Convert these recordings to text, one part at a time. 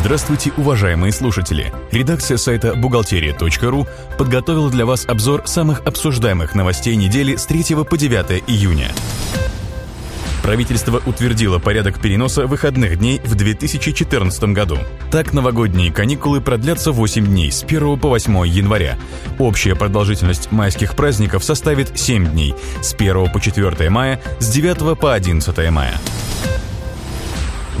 Здравствуйте, уважаемые слушатели! Редакция сайта «Бухгалтерия.ру» подготовила для вас обзор самых обсуждаемых новостей недели с 3 по 9 июня. Правительство утвердило порядок переноса выходных дней в 2014 году. Так, новогодние каникулы продлятся 8 дней с 1 по 8 января. Общая продолжительность майских праздников составит 7 дней с 1 по 4 мая, с 9 по 11 мая.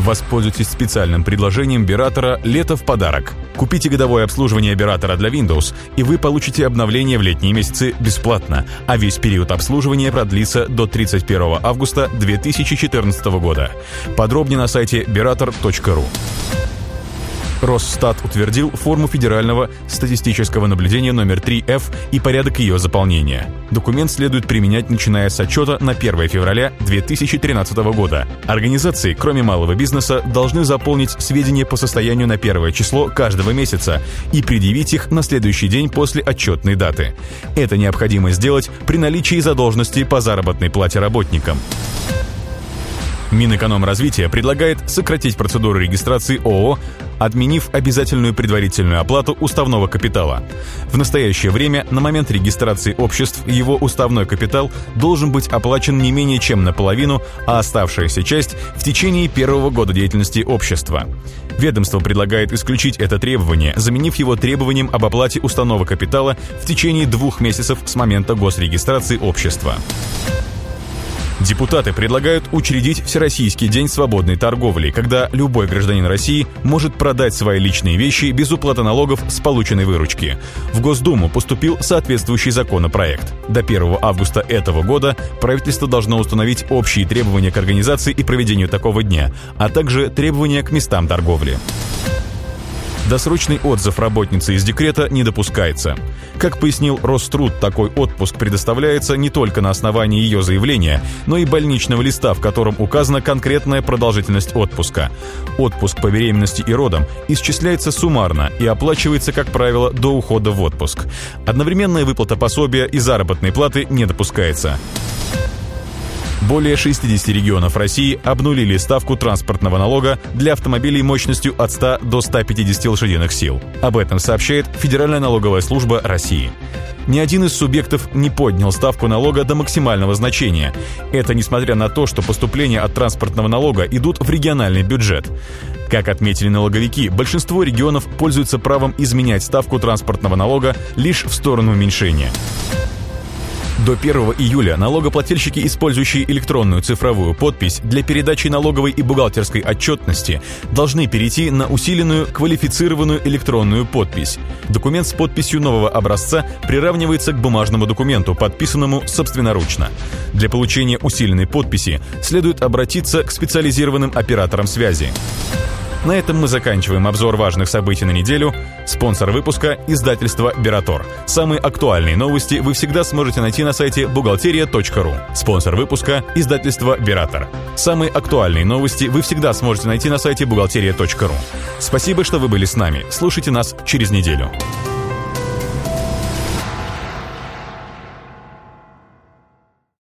Воспользуйтесь специальным предложением Биратора «Лето в подарок». Купите годовое обслуживание Биратора для Windows, и вы получите обновление в летние месяцы бесплатно, а весь период обслуживания продлится до 31 августа 2014 года. Подробнее на сайте berator.ru. Росстат утвердил форму федерального статистического наблюдения номер 3F и порядок ее заполнения. Документ следует применять, начиная с отчета на 1 февраля 2013 года. Организации, кроме малого бизнеса, должны заполнить сведения по состоянию на первое число каждого месяца и предъявить их на следующий день после отчетной даты. Это необходимо сделать при наличии задолженности по заработной плате работникам. Минэкономразвития предлагает сократить процедуру регистрации ООО, отменив обязательную предварительную оплату уставного капитала. В настоящее время, на момент регистрации обществ, его уставной капитал должен быть оплачен не менее чем наполовину, а оставшаяся часть в течение первого года деятельности общества. Ведомство предлагает исключить это требование, заменив его требованием об оплате уставного капитала в течение двух месяцев с момента госрегистрации общества. Депутаты предлагают учредить Всероссийский день свободной торговли, когда любой гражданин России может продать свои личные вещи без уплаты налогов с полученной выручки. В Госдуму поступил соответствующий законопроект. До 1 августа этого года правительство должно установить общие требования к организации и проведению такого дня, а также требования к местам торговли. Досрочный отзыв работницы из декрета не допускается. Как пояснил Роструд, такой отпуск предоставляется не только на основании ее заявления, но и больничного листа, в котором указана конкретная продолжительность отпуска. Отпуск по беременности и родам исчисляется суммарно и оплачивается, как правило, до ухода в отпуск. Одновременная выплата пособия и заработной платы не допускается. Более 60 регионов России обнулили ставку транспортного налога для автомобилей мощностью от 100 до 150 лошадиных сил. Об этом сообщает Федеральная налоговая служба России. Ни один из субъектов не поднял ставку налога до максимального значения. Это несмотря на то, что поступления от транспортного налога идут в региональный бюджет. Как отметили налоговики, большинство регионов пользуются правом изменять ставку транспортного налога лишь в сторону уменьшения. До 1 июля налогоплательщики, использующие электронную цифровую подпись для передачи налоговой и бухгалтерской отчетности, должны перейти на усиленную квалифицированную электронную подпись. Документ с подписью нового образца приравнивается к бумажному документу, подписанному собственноручно. Для получения усиленной подписи следует обратиться к специализированным операторам связи. На этом мы заканчиваем обзор важных событий на неделю. Спонсор выпуска – издательство «Биратор». Самые актуальные новости вы всегда сможете найти на сайте бухгалтерия.ру. Спонсор выпуска – издательство «Биратор». Самые актуальные новости вы всегда сможете найти на сайте бухгалтерия.ру. Спасибо, что вы были с нами. Слушайте нас через неделю.